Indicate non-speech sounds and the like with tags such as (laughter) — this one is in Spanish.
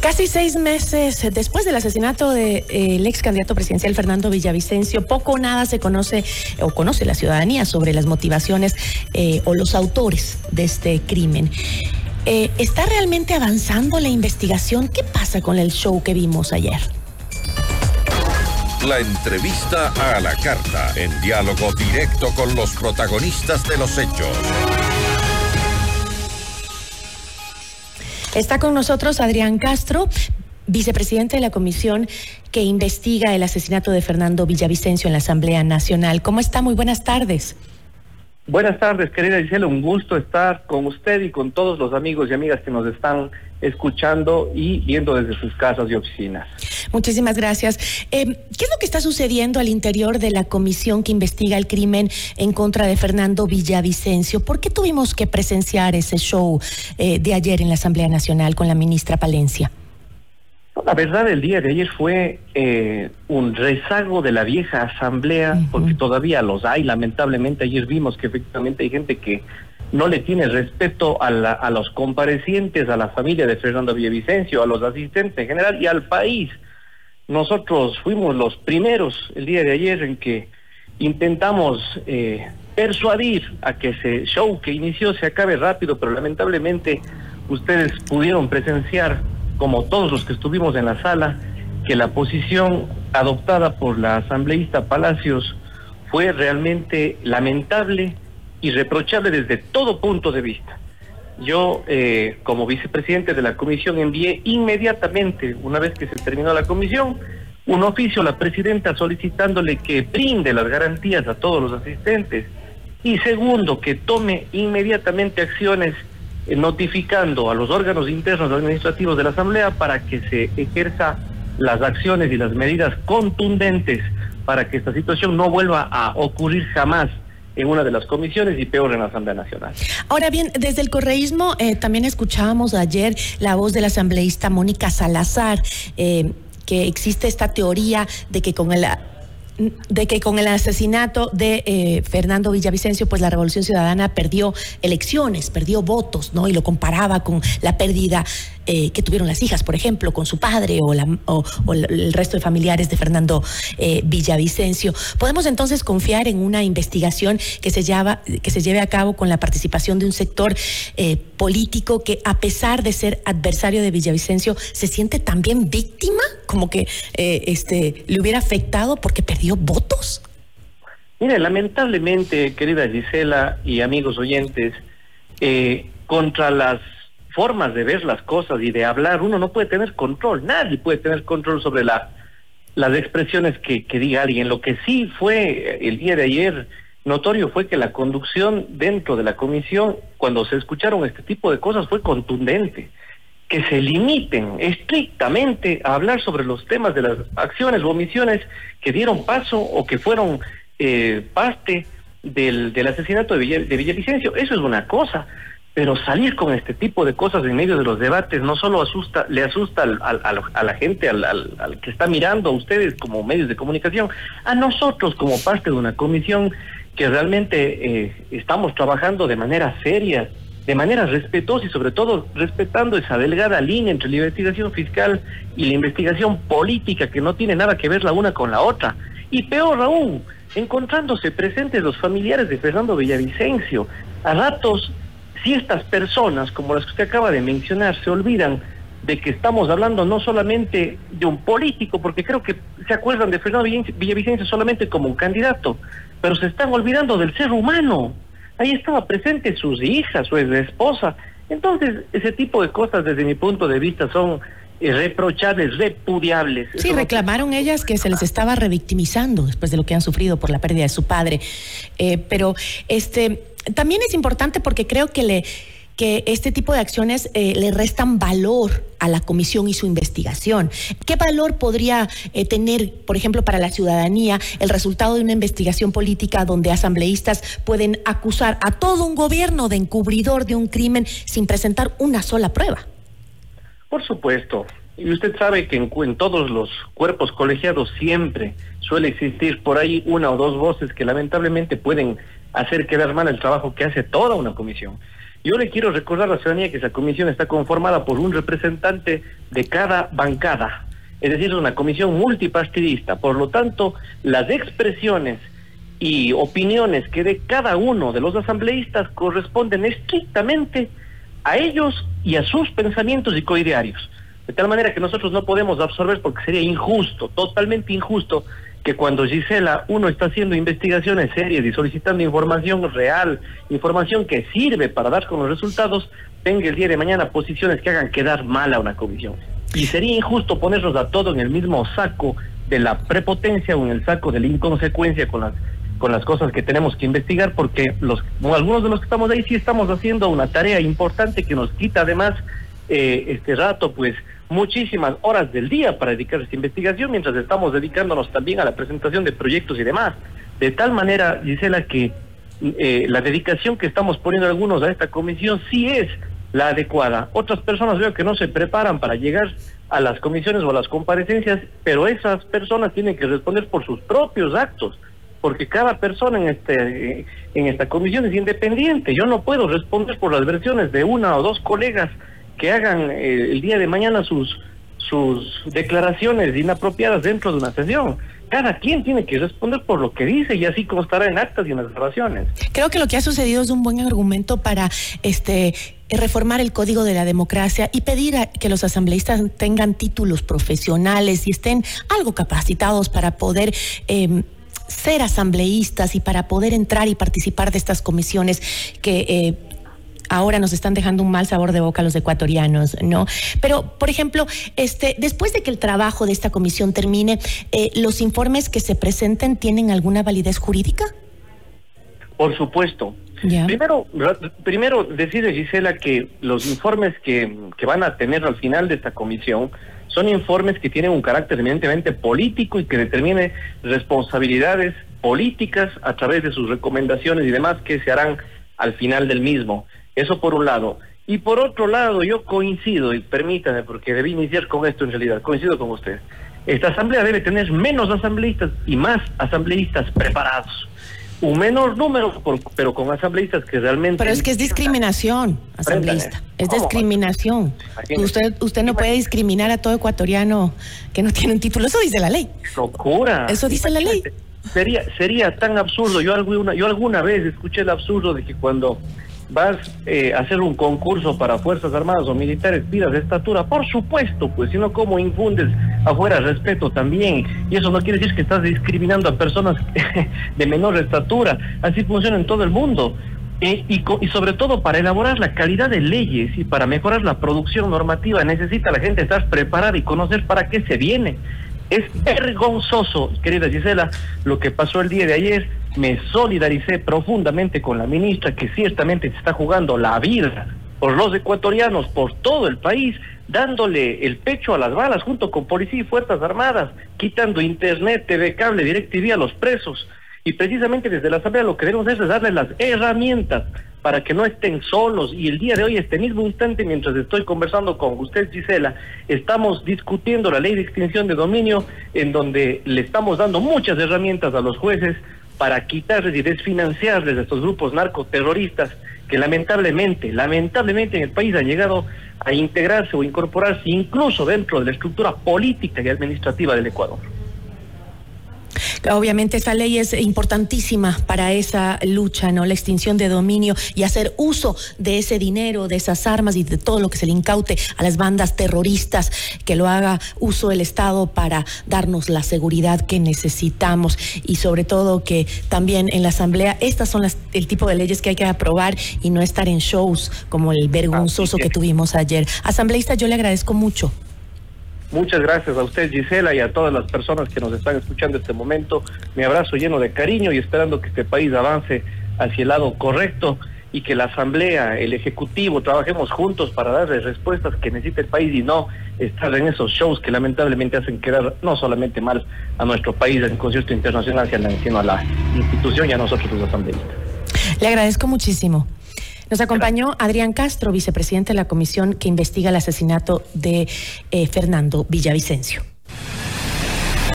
Casi seis meses después del asesinato del de, ex candidato presidencial Fernando Villavicencio, poco o nada se conoce o conoce la ciudadanía sobre las motivaciones eh, o los autores de este crimen. Eh, ¿Está realmente avanzando la investigación? ¿Qué pasa con el show que vimos ayer? La entrevista a la carta, en diálogo directo con los protagonistas de los hechos. Está con nosotros Adrián Castro, vicepresidente de la comisión que investiga el asesinato de Fernando Villavicencio en la Asamblea Nacional. ¿Cómo está? Muy buenas tardes. Buenas tardes, querida Gisela. Un gusto estar con usted y con todos los amigos y amigas que nos están escuchando y viendo desde sus casas y oficinas. Muchísimas gracias. Eh, ¿Qué es lo que está sucediendo al interior de la comisión que investiga el crimen en contra de Fernando Villavicencio? ¿Por qué tuvimos que presenciar ese show eh, de ayer en la Asamblea Nacional con la ministra Palencia? La verdad, el día de ayer fue eh, un rezago de la vieja asamblea, porque todavía los hay. Lamentablemente, ayer vimos que efectivamente hay gente que no le tiene respeto a, a los comparecientes, a la familia de Fernando Villavicencio, a los asistentes en general y al país. Nosotros fuimos los primeros el día de ayer en que intentamos eh, persuadir a que ese show que inició se acabe rápido, pero lamentablemente ustedes pudieron presenciar, como todos los que estuvimos en la sala, que la posición adoptada por la asambleísta Palacios fue realmente lamentable y reprochable desde todo punto de vista. Yo, eh, como vicepresidente de la comisión, envié inmediatamente, una vez que se terminó la comisión, un oficio a la presidenta solicitándole que brinde las garantías a todos los asistentes y segundo, que tome inmediatamente acciones eh, notificando a los órganos internos administrativos de la Asamblea para que se ejerza las acciones y las medidas contundentes para que esta situación no vuelva a ocurrir jamás en una de las comisiones y peor en la Asamblea Nacional. Ahora bien, desde el correísmo eh, también escuchábamos ayer la voz de la asambleísta Mónica Salazar, eh, que existe esta teoría de que con el de que con el asesinato de eh, Fernando Villavicencio, pues la Revolución Ciudadana perdió elecciones, perdió votos, ¿no? Y lo comparaba con la pérdida eh, que tuvieron las hijas, por ejemplo, con su padre o, la, o, el resto de familiares de Fernando eh, Villavicencio. ¿Podemos entonces confiar en una investigación que se, llama, que se lleve a cabo con la participación de un sector político que, a pesar de ser adversario de Villavicencio, se siente también víctima, como que este, le hubiera afectado porque perdió votos? Mire, lamentablemente, querida Gisela y amigos oyentes, contra las formas de ver las cosas y de hablar, uno no puede tener control, nadie puede tener control sobre la, las expresiones que, que diga alguien. Lo que sí fue el día de ayer notorio fue que la conducción dentro de la comisión, cuando se escucharon este tipo de cosas, fue contundente. Que se limiten estrictamente a hablar sobre los temas de las acciones o omisiones que dieron paso o que fueron eh, parte del, asesinato de, Villavicencio. Eso es una cosa pero salir con este tipo de cosas en medio de los debates no solo asusta, le asusta al, a la gente, al, que está mirando a ustedes como medios de comunicación, a nosotros como parte de una comisión que realmente eh, estamos trabajando de manera seria, de manera respetuosa y sobre todo respetando esa delgada línea entre la investigación fiscal y la investigación política que no tiene nada que ver la una con la otra. Y peor aún, encontrándose presentes los familiares de Fernando Villavicencio, a ratos si estas personas, como las que usted acaba de mencionar, se olvidan de que estamos hablando no solamente de un político, porque creo que se acuerdan de Fernando Villavicencio solamente como un candidato, pero se están olvidando del ser humano. Ahí estaba presente sus hijas, su esposa. Entonces, ese tipo de cosas, desde mi punto de vista, son reprochables, repudiables. Sí, reclamaron ellas que se les estaba revictimizando después de lo que han sufrido por la pérdida de su padre. Eh, pero este también es importante porque creo que le que este tipo de acciones eh, le restan valor a la comisión y su investigación. ¿Qué valor podría eh, tener, por ejemplo, para la ciudadanía el resultado de una investigación política donde asambleístas pueden acusar a todo un gobierno de encubridor de un crimen sin presentar una sola prueba? Por supuesto. Y usted sabe que en, en todos los cuerpos colegiados siempre suele existir por ahí una o dos voces que lamentablemente pueden hacer quedar mal el trabajo que hace toda una comisión. Yo le quiero recordar a la ciudadanía que esa comisión está conformada por un representante de cada bancada, es decir, una comisión multipartidista. Por lo tanto, las expresiones y opiniones que de cada uno de los asambleístas corresponden estrictamente a ellos y a sus pensamientos y coidearios. De tal manera que nosotros no podemos absorber porque sería injusto, totalmente injusto, que cuando Gisela uno está haciendo investigaciones serias y solicitando información real, información que sirve para dar con los resultados, tenga el día de mañana posiciones que hagan quedar mal a una comisión. Y sería injusto ponernos a todos en el mismo saco de la prepotencia o en el saco de la inconsecuencia con las con las cosas que tenemos que investigar porque los algunos de los que estamos ahí sí estamos haciendo una tarea importante que nos quita además eh, este rato pues muchísimas horas del día para dedicar a esta investigación mientras estamos dedicándonos también a la presentación de proyectos y demás de tal manera Gisela que eh, la dedicación que estamos poniendo algunos a esta comisión sí es la adecuada. Otras personas veo que no se preparan para llegar a las comisiones o a las comparecencias, pero esas personas tienen que responder por sus propios actos, porque cada persona en este en esta comisión es independiente. Yo no puedo responder por las versiones de una o dos colegas que hagan eh, el día de mañana sus sus declaraciones inapropiadas dentro de una sesión cada quien tiene que responder por lo que dice y así como estará en actas y en las. Creo que lo que ha sucedido es un buen argumento para este reformar el código de la democracia y pedir que los asambleístas tengan títulos profesionales y estén algo capacitados para poder em, ser asambleístas y para poder entrar y participar de estas comisiones que eh, ahora nos están dejando un mal sabor de boca a los ecuatorianos, ¿no? Pero, por ejemplo, este, después de que el trabajo de esta comisión termine, eh, ¿los informes que se presenten tienen alguna validez jurídica? Por supuesto. Primero, primero decirle, Gisela, que los informes que, que van a tener al final de esta comisión son informes que tienen un carácter eminentemente político y que determine responsabilidades políticas a través de sus recomendaciones y demás que se harán al final del mismo. Eso por un lado. Y por otro lado, yo coincido, y permítame, porque debí iniciar con esto en realidad, coincido con usted. Esta asamblea debe tener menos asambleístas y más asambleístas preparados. Un menor número, pero con asambleístas que realmente... Pero es que es discriminación, asambleísta. Es discriminación. Usted, usted no puede discriminar a todo ecuatoriano que no tiene un título. Eso dice la ley. Locura. Eso dice la ley. Sería, sería tan absurdo. Yo alguna, yo alguna vez escuché el absurdo de que cuando vas eh, a hacer un concurso para Fuerzas Armadas o militares, pidas estatura, por supuesto, pues, sino cómo infundes afuera respeto también. Y eso no quiere decir que estás discriminando a personas (laughs) de menor estatura. Así funciona en todo el mundo. y, y, sobre todo para elaborar la calidad de leyes y para mejorar la producción normativa necesita la gente estar preparada y conocer para qué se viene. Es vergonzoso, querida Gisela, lo que pasó el día de ayer. Me solidaricé profundamente con la ministra que ciertamente se está jugando la vida por los ecuatorianos, por todo el país, dándole el pecho a las balas junto con policía y fuerzas armadas, quitando internet, TV cable, DirecTV a los presos. Y precisamente desde la Asamblea lo que debemos hacer es darle las herramientas para que no estén solos. Y el día de hoy, este mismo instante, mientras estoy conversando con usted, Gisela, estamos discutiendo la ley de extinción de dominio, en donde le estamos dando muchas herramientas a los jueces para quitarles y desfinanciarles a estos grupos narcoterroristas que lamentablemente, lamentablemente en el país han llegado a integrarse o incorporarse incluso dentro de la estructura política y administrativa del Ecuador. Obviamente esa ley es importantísima para esa lucha, ¿no? La extinción de dominio y hacer uso de ese dinero, de esas armas y de todo lo que se le incaute a las bandas terroristas, que lo haga uso el Estado para darnos la seguridad que necesitamos y sobre todo que también en la Asamblea estas son las, el tipo de leyes que hay que aprobar y no estar en shows como el vergonzoso que tuvimos ayer. Asambleísta, yo le agradezco mucho. Muchas gracias a usted, Gisela, y a todas las personas que nos están escuchando este momento. Mi abrazo lleno de cariño y esperando que este país avance hacia el lado correcto y que la Asamblea, el Ejecutivo, trabajemos juntos para darle respuestas que necesita el país y no estar en esos shows que lamentablemente hacen quedar no solamente mal a nuestro país en concierto internacional, sino a la institución y a nosotros los asambleístas. Le agradezco muchísimo. Nos acompañó Adrián Castro, vicepresidente de la comisión que investiga el asesinato de eh, Fernando Villavicencio.